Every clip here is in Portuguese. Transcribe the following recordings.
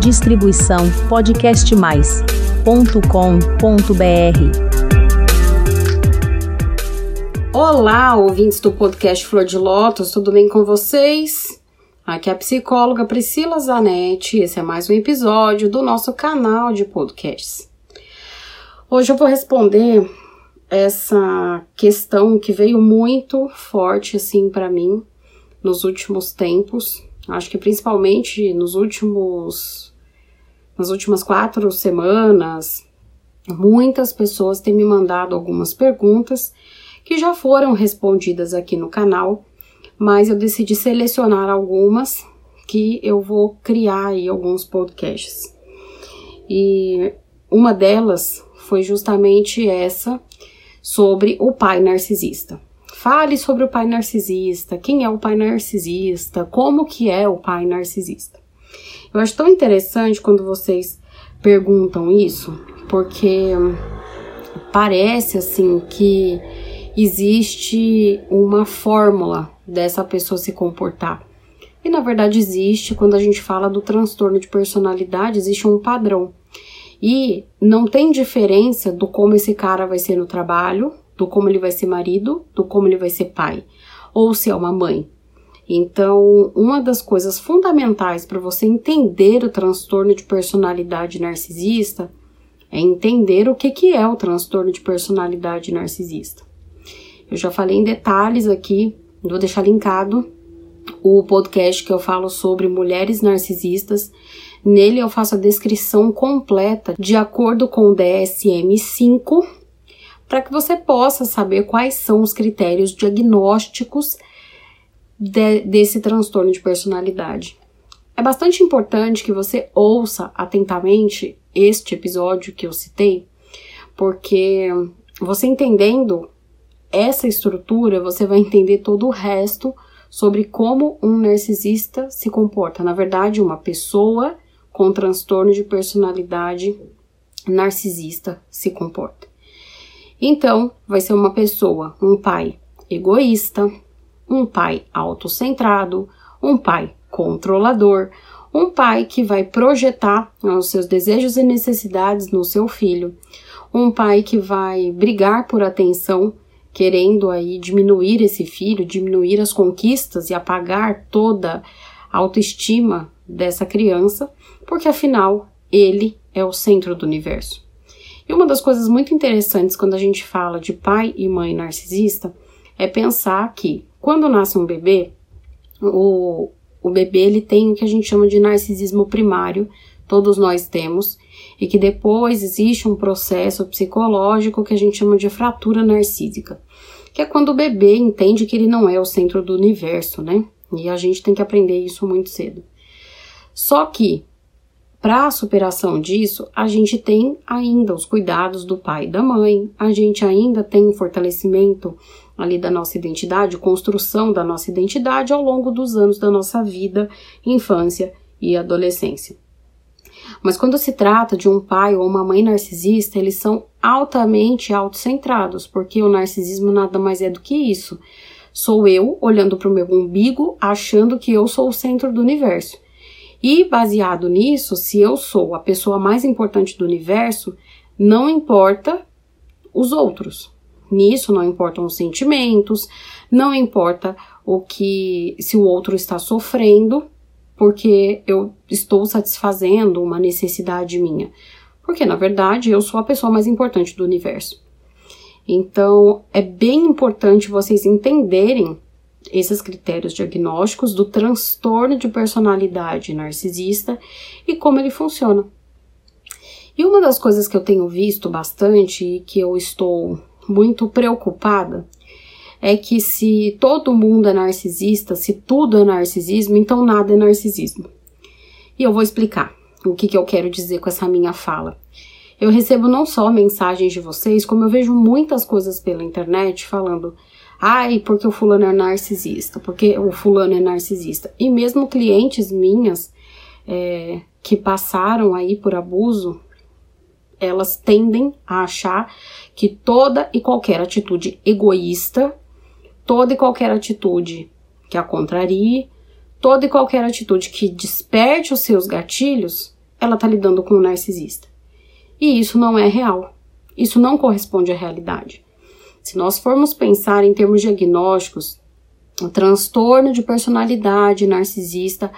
Distribuição podcastmais.com.br. Olá, ouvintes do podcast Flor de Lótus, tudo bem com vocês? Aqui é a psicóloga Priscila Zanetti. Esse é mais um episódio do nosso canal de podcasts. Hoje eu vou responder essa questão que veio muito forte assim para mim nos últimos tempos. Acho que principalmente nos últimos nas últimas quatro semanas, muitas pessoas têm me mandado algumas perguntas que já foram respondidas aqui no canal, mas eu decidi selecionar algumas que eu vou criar aí alguns podcasts. E uma delas foi justamente essa sobre o pai narcisista. Fale sobre o pai narcisista, quem é o pai narcisista, como que é o pai narcisista. Eu acho tão interessante quando vocês perguntam isso, porque parece assim que existe uma fórmula dessa pessoa se comportar. E na verdade existe, quando a gente fala do transtorno de personalidade, existe um padrão. E não tem diferença do como esse cara vai ser no trabalho, do como ele vai ser marido, do como ele vai ser pai, ou se é uma mãe. Então, uma das coisas fundamentais para você entender o transtorno de personalidade narcisista é entender o que, que é o transtorno de personalidade narcisista. Eu já falei em detalhes aqui, vou deixar linkado o podcast que eu falo sobre mulheres narcisistas Nele eu faço a descrição completa de acordo com o DSM-5, para que você possa saber quais são os critérios diagnósticos de, desse transtorno de personalidade. É bastante importante que você ouça atentamente este episódio que eu citei, porque você entendendo essa estrutura, você vai entender todo o resto sobre como um narcisista se comporta. Na verdade, uma pessoa com transtorno de personalidade narcisista se comporta. Então, vai ser uma pessoa, um pai egoísta, um pai autocentrado, um pai controlador, um pai que vai projetar os seus desejos e necessidades no seu filho, um pai que vai brigar por atenção, querendo aí diminuir esse filho, diminuir as conquistas e apagar toda a autoestima dessa criança, porque afinal ele é o centro do universo. E uma das coisas muito interessantes quando a gente fala de pai e mãe narcisista é pensar que quando nasce um bebê, o, o bebê ele tem o que a gente chama de narcisismo primário, todos nós temos, e que depois existe um processo psicológico que a gente chama de fratura narcísica, que é quando o bebê entende que ele não é o centro do universo, né? E a gente tem que aprender isso muito cedo. Só que para a superação disso, a gente tem ainda os cuidados do pai e da mãe, a gente ainda tem o fortalecimento ali da nossa identidade, construção da nossa identidade ao longo dos anos da nossa vida, infância e adolescência. Mas quando se trata de um pai ou uma mãe narcisista, eles são altamente autocentrados, porque o narcisismo nada mais é do que isso. Sou eu olhando para o meu umbigo, achando que eu sou o centro do universo. E baseado nisso, se eu sou a pessoa mais importante do universo, não importa os outros. Nisso não importam os sentimentos, não importa o que se o outro está sofrendo, porque eu estou satisfazendo uma necessidade minha. Porque na verdade eu sou a pessoa mais importante do universo. Então é bem importante vocês entenderem esses critérios diagnósticos do transtorno de personalidade narcisista e como ele funciona. E uma das coisas que eu tenho visto bastante e que eu estou muito preocupada é que se todo mundo é narcisista, se tudo é narcisismo, então nada é narcisismo. E eu vou explicar o que, que eu quero dizer com essa minha fala. Eu recebo não só mensagens de vocês, como eu vejo muitas coisas pela internet falando Ai, porque o fulano é narcisista, porque o fulano é narcisista. E mesmo clientes minhas é, que passaram aí por abuso, elas tendem a achar que toda e qualquer atitude egoísta, toda e qualquer atitude que a contrarie, toda e qualquer atitude que desperte os seus gatilhos ela está lidando com um narcisista. E isso não é real. Isso não corresponde à realidade. Se nós formos pensar em termos diagnósticos, o transtorno de personalidade narcisista,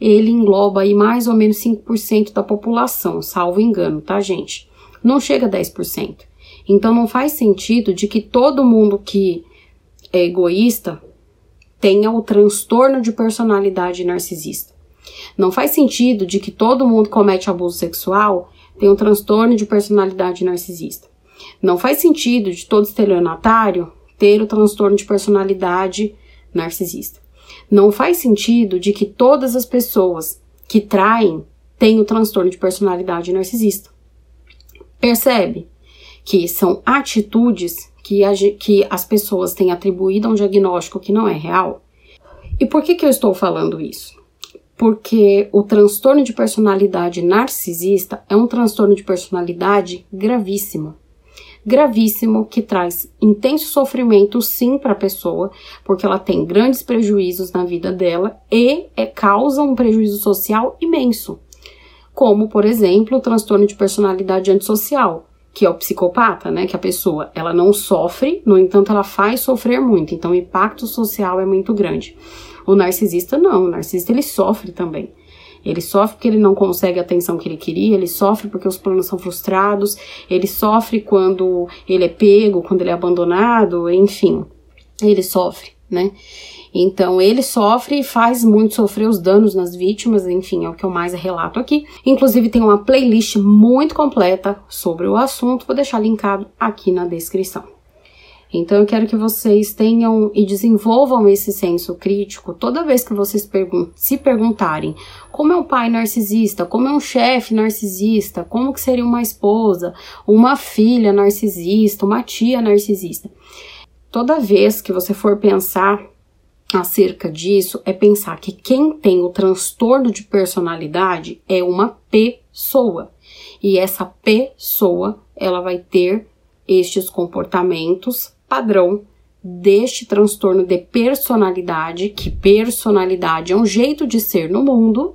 ele engloba aí mais ou menos 5% da população, salvo engano, tá, gente? Não chega a 10%. Então não faz sentido de que todo mundo que é egoísta tenha o transtorno de personalidade narcisista. Não faz sentido de que todo mundo que comete abuso sexual tenha um transtorno de personalidade narcisista. Não faz sentido de todo estelionatário ter o transtorno de personalidade narcisista. Não faz sentido de que todas as pessoas que traem tenham o transtorno de personalidade narcisista. Percebe que são atitudes que, a, que as pessoas têm atribuído a um diagnóstico que não é real? E por que, que eu estou falando isso? Porque o transtorno de personalidade narcisista é um transtorno de personalidade gravíssimo gravíssimo que traz intenso sofrimento sim para a pessoa, porque ela tem grandes prejuízos na vida dela e é, causa um prejuízo social imenso, como por exemplo o transtorno de personalidade antissocial, que é o psicopata, né? Que a pessoa ela não sofre, no entanto ela faz sofrer muito, então o impacto social é muito grande. O narcisista não, o narcisista ele sofre também. Ele sofre porque ele não consegue a atenção que ele queria, ele sofre porque os planos são frustrados, ele sofre quando ele é pego, quando ele é abandonado, enfim, ele sofre, né? Então ele sofre e faz muito sofrer os danos nas vítimas, enfim, é o que eu mais relato aqui. Inclusive tem uma playlist muito completa sobre o assunto, vou deixar linkado aqui na descrição. Então eu quero que vocês tenham e desenvolvam esse senso crítico toda vez que vocês pergun se perguntarem como é um pai narcisista, como é um chefe narcisista, como que seria uma esposa, uma filha narcisista, uma tia narcisista. Toda vez que você for pensar acerca disso, é pensar que quem tem o transtorno de personalidade é uma pessoa. E essa pessoa, ela vai ter estes comportamentos padrão deste transtorno de personalidade, que personalidade é um jeito de ser no mundo,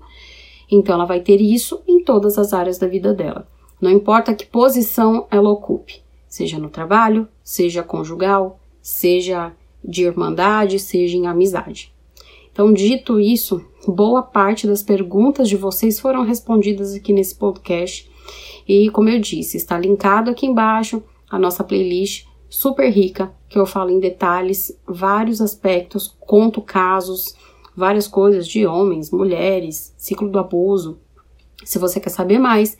então ela vai ter isso em todas as áreas da vida dela. Não importa que posição ela ocupe, seja no trabalho, seja conjugal, seja de irmandade, seja em amizade. Então, dito isso, boa parte das perguntas de vocês foram respondidas aqui nesse podcast. E, como eu disse, está linkado aqui embaixo a nossa playlist super rica, que eu falo em detalhes, vários aspectos, conto casos, várias coisas de homens, mulheres, ciclo do abuso. Se você quer saber mais,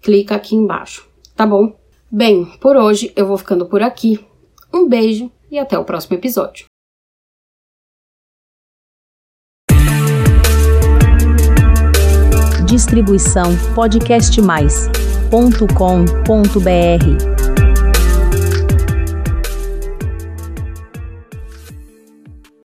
clica aqui embaixo, tá bom? Bem, por hoje eu vou ficando por aqui. Um beijo e até o próximo episódio. Distribuição podcastmais.com.br